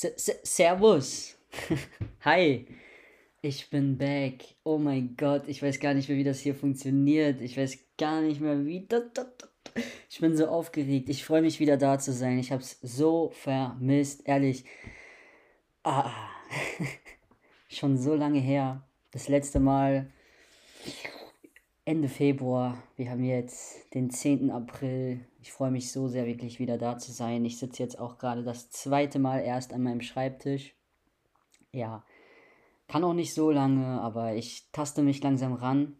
Servus. Hi. Ich bin back. Oh mein Gott, ich weiß gar nicht mehr, wie das hier funktioniert. Ich weiß gar nicht mehr, wie. Ich bin so aufgeregt. Ich freue mich wieder da zu sein. Ich habe es so vermisst, ehrlich. Ah. Schon so lange her. Das letzte Mal Ende Februar. Wir haben jetzt den 10. April. Ich freue mich so sehr, wirklich wieder da zu sein. Ich sitze jetzt auch gerade das zweite Mal erst an meinem Schreibtisch. Ja, kann auch nicht so lange, aber ich taste mich langsam ran.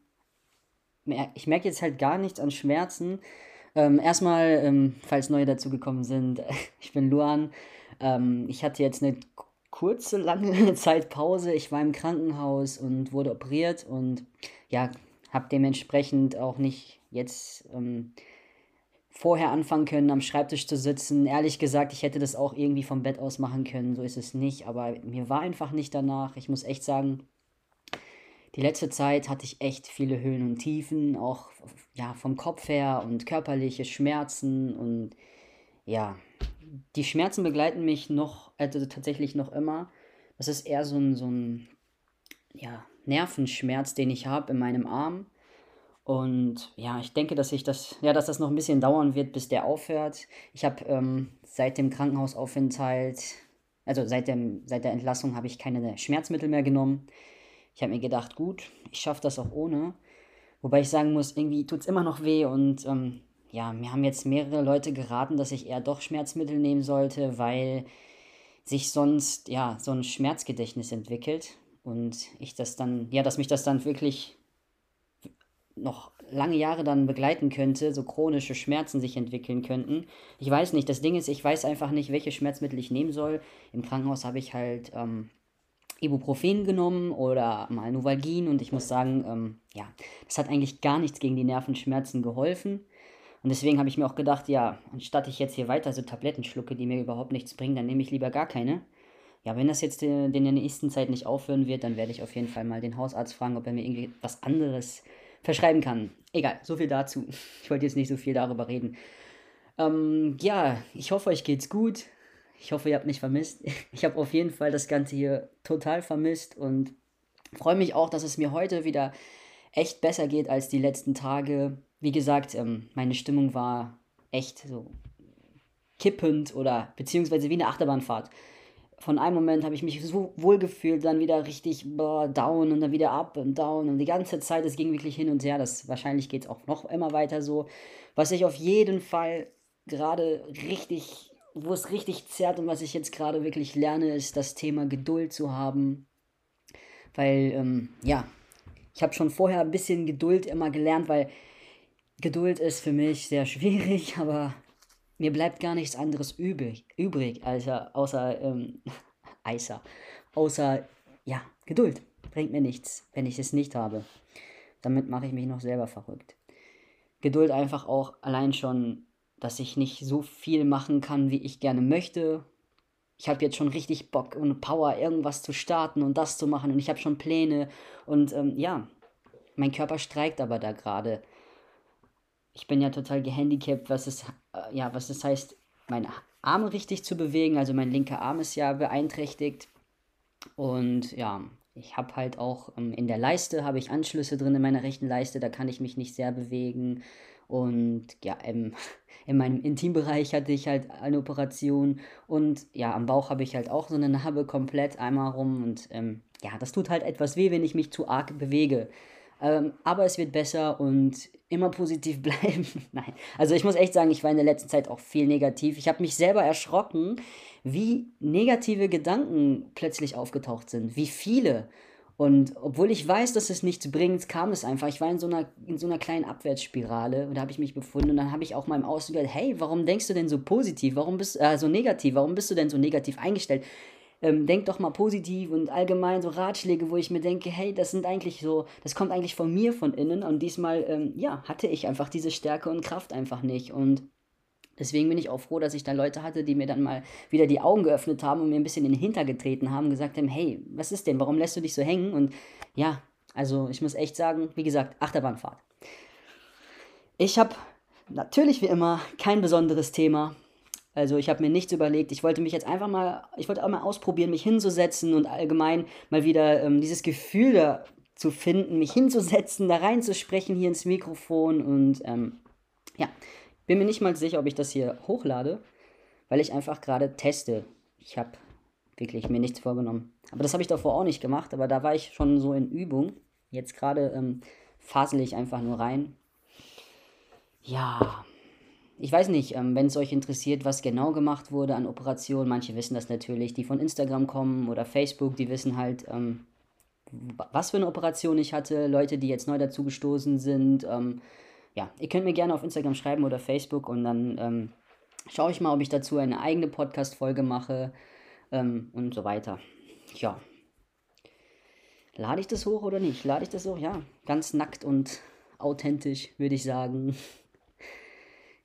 Ich merke jetzt halt gar nichts an Schmerzen. Ähm, erstmal, ähm, falls neue dazugekommen sind, ich bin Luan. Ähm, ich hatte jetzt eine kurze, lange Zeit Pause. Ich war im Krankenhaus und wurde operiert und ja, habe dementsprechend auch nicht jetzt ähm, vorher anfangen können, am Schreibtisch zu sitzen. Ehrlich gesagt, ich hätte das auch irgendwie vom Bett aus machen können, so ist es nicht, aber mir war einfach nicht danach. Ich muss echt sagen, die letzte Zeit hatte ich echt viele Höhen und Tiefen, auch ja, vom Kopf her und körperliche Schmerzen und ja, die Schmerzen begleiten mich noch, also tatsächlich noch immer. Das ist eher so ein, so ein ja, Nervenschmerz, den ich habe in meinem Arm. Und ja, ich denke, dass ich das, ja, dass das noch ein bisschen dauern wird, bis der aufhört. Ich habe ähm, seit dem Krankenhausaufenthalt, also seit, dem, seit der Entlassung, habe ich keine Schmerzmittel mehr genommen. Ich habe mir gedacht, gut, ich schaffe das auch ohne. Wobei ich sagen muss, irgendwie tut es immer noch weh und ähm, ja, mir haben jetzt mehrere Leute geraten, dass ich eher doch Schmerzmittel nehmen sollte, weil sich sonst ja so ein Schmerzgedächtnis entwickelt und ich das dann, ja, dass mich das dann wirklich noch lange Jahre dann begleiten könnte, so chronische Schmerzen sich entwickeln könnten. Ich weiß nicht, das Ding ist, ich weiß einfach nicht, welche Schmerzmittel ich nehmen soll. Im Krankenhaus habe ich halt ähm, Ibuprofen genommen oder mal Novalgin und ich muss sagen, ähm, ja, das hat eigentlich gar nichts gegen die Nervenschmerzen geholfen. Und deswegen habe ich mir auch gedacht, ja, anstatt ich jetzt hier weiter so Tabletten schlucke, die mir überhaupt nichts bringen, dann nehme ich lieber gar keine. Ja, wenn das jetzt in der nächsten Zeit nicht aufhören wird, dann werde ich auf jeden Fall mal den Hausarzt fragen, ob er mir irgendwie was anderes verschreiben kann. Egal, so viel dazu. Ich wollte jetzt nicht so viel darüber reden. Ähm, ja, ich hoffe, euch geht's gut. Ich hoffe, ihr habt mich vermisst. Ich habe auf jeden Fall das Ganze hier total vermisst und freue mich auch, dass es mir heute wieder echt besser geht als die letzten Tage. Wie gesagt, ähm, meine Stimmung war echt so kippend oder beziehungsweise wie eine Achterbahnfahrt von einem Moment habe ich mich so wohl gefühlt, dann wieder richtig boah, down und dann wieder up und down und die ganze Zeit, es ging wirklich hin und her. Das wahrscheinlich geht es auch noch immer weiter so. Was ich auf jeden Fall gerade richtig, wo es richtig zerrt und was ich jetzt gerade wirklich lerne, ist das Thema Geduld zu haben. Weil, ähm, ja, ich habe schon vorher ein bisschen Geduld immer gelernt, weil Geduld ist für mich sehr schwierig, aber mir bleibt gar nichts anderes übrig, übrig außer, außer, ähm, Eiser, außer, ja, Geduld. Bringt mir nichts, wenn ich es nicht habe. Damit mache ich mich noch selber verrückt. Geduld einfach auch allein schon, dass ich nicht so viel machen kann, wie ich gerne möchte. Ich habe jetzt schon richtig Bock und Power, irgendwas zu starten und das zu machen und ich habe schon Pläne und ähm, ja, mein Körper streikt aber da gerade ich bin ja total gehandicapt, was es, äh, ja, was es heißt, meine Arme richtig zu bewegen. Also mein linker Arm ist ja beeinträchtigt. Und ja, ich habe halt auch ähm, in der Leiste habe ich Anschlüsse drin in meiner rechten Leiste, da kann ich mich nicht sehr bewegen. Und ja, im, in meinem Intimbereich hatte ich halt eine Operation. Und ja, am Bauch habe ich halt auch so eine Narbe komplett einmal rum. Und ähm, ja, das tut halt etwas weh, wenn ich mich zu arg bewege. Ähm, aber es wird besser und immer positiv bleiben. Nein, also ich muss echt sagen, ich war in der letzten Zeit auch viel negativ. Ich habe mich selber erschrocken, wie negative Gedanken plötzlich aufgetaucht sind, wie viele. Und obwohl ich weiß, dass es nichts bringt, kam es einfach. Ich war in so einer, in so einer kleinen Abwärtsspirale und da habe ich mich befunden. Und dann habe ich auch mal im Außen gehört, hey, warum denkst du denn so positiv? Warum bist äh, so negativ? Warum bist du denn so negativ eingestellt? Ähm, denk doch mal positiv und allgemein so Ratschläge, wo ich mir denke, hey, das sind eigentlich so, das kommt eigentlich von mir von innen und diesmal, ähm, ja, hatte ich einfach diese Stärke und Kraft einfach nicht und Deswegen bin ich auch froh, dass ich da Leute hatte, die mir dann mal wieder die Augen geöffnet haben und mir ein bisschen in den Hinter getreten haben, gesagt haben, hey, was ist denn, warum lässt du dich so hängen? Und ja, also ich muss echt sagen, wie gesagt, Achterbahnfahrt. Ich habe natürlich wie immer kein besonderes Thema. Also ich habe mir nichts überlegt. Ich wollte mich jetzt einfach mal, ich wollte auch mal ausprobieren, mich hinzusetzen und allgemein mal wieder ähm, dieses Gefühl da zu finden, mich hinzusetzen, da reinzusprechen hier ins Mikrofon und ähm, ja, bin mir nicht mal sicher, ob ich das hier hochlade, weil ich einfach gerade teste. Ich habe wirklich mir nichts vorgenommen. Aber das habe ich davor auch nicht gemacht, aber da war ich schon so in Übung. Jetzt gerade ähm, fasel ich einfach nur rein. Ja, ich weiß nicht, ähm, wenn es euch interessiert, was genau gemacht wurde an Operationen. Manche wissen das natürlich, die von Instagram kommen oder Facebook, die wissen halt, ähm, was für eine Operation ich hatte. Leute, die jetzt neu dazugestoßen sind. Ähm, ja, ihr könnt mir gerne auf Instagram schreiben oder Facebook und dann ähm, schaue ich mal, ob ich dazu eine eigene Podcast-Folge mache ähm, und so weiter. Ja. Lade ich das hoch oder nicht? Lade ich das hoch? Ja, ganz nackt und authentisch, würde ich sagen.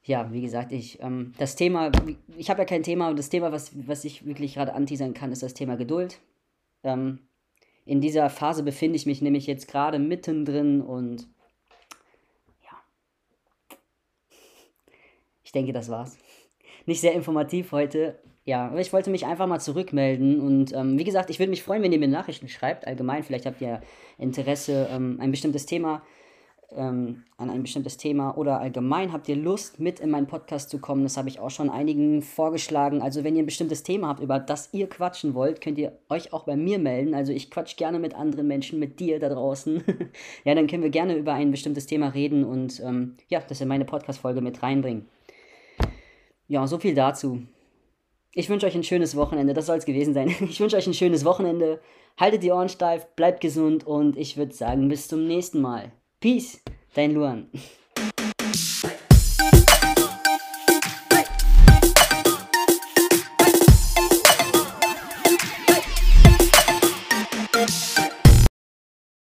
ja, wie gesagt, ich, ähm, das Thema, ich habe ja kein Thema, und das Thema, was, was ich wirklich gerade anteasern kann, ist das Thema Geduld. Ähm, in dieser Phase befinde ich mich nämlich jetzt gerade mittendrin und ja, ich denke, das war's. Nicht sehr informativ heute, ja, aber ich wollte mich einfach mal zurückmelden und ähm, wie gesagt, ich würde mich freuen, wenn ihr mir Nachrichten schreibt, allgemein, vielleicht habt ihr Interesse, ähm, ein bestimmtes Thema, ähm, an ein bestimmtes Thema oder allgemein habt ihr Lust, mit in meinen Podcast zu kommen, das habe ich auch schon einigen vorgeschlagen, also wenn ihr ein bestimmtes Thema habt, über das ihr quatschen wollt, könnt ihr euch auch bei mir melden, also ich quatsch gerne mit anderen Menschen, mit dir da draußen, ja, dann können wir gerne über ein bestimmtes Thema reden und ähm, ja, das in meine Podcast-Folge mit reinbringen. Ja, so viel dazu. Ich wünsche euch ein schönes Wochenende. Das soll es gewesen sein. Ich wünsche euch ein schönes Wochenende. Haltet die Ohren steif, bleibt gesund und ich würde sagen, bis zum nächsten Mal. Peace, dein Luan.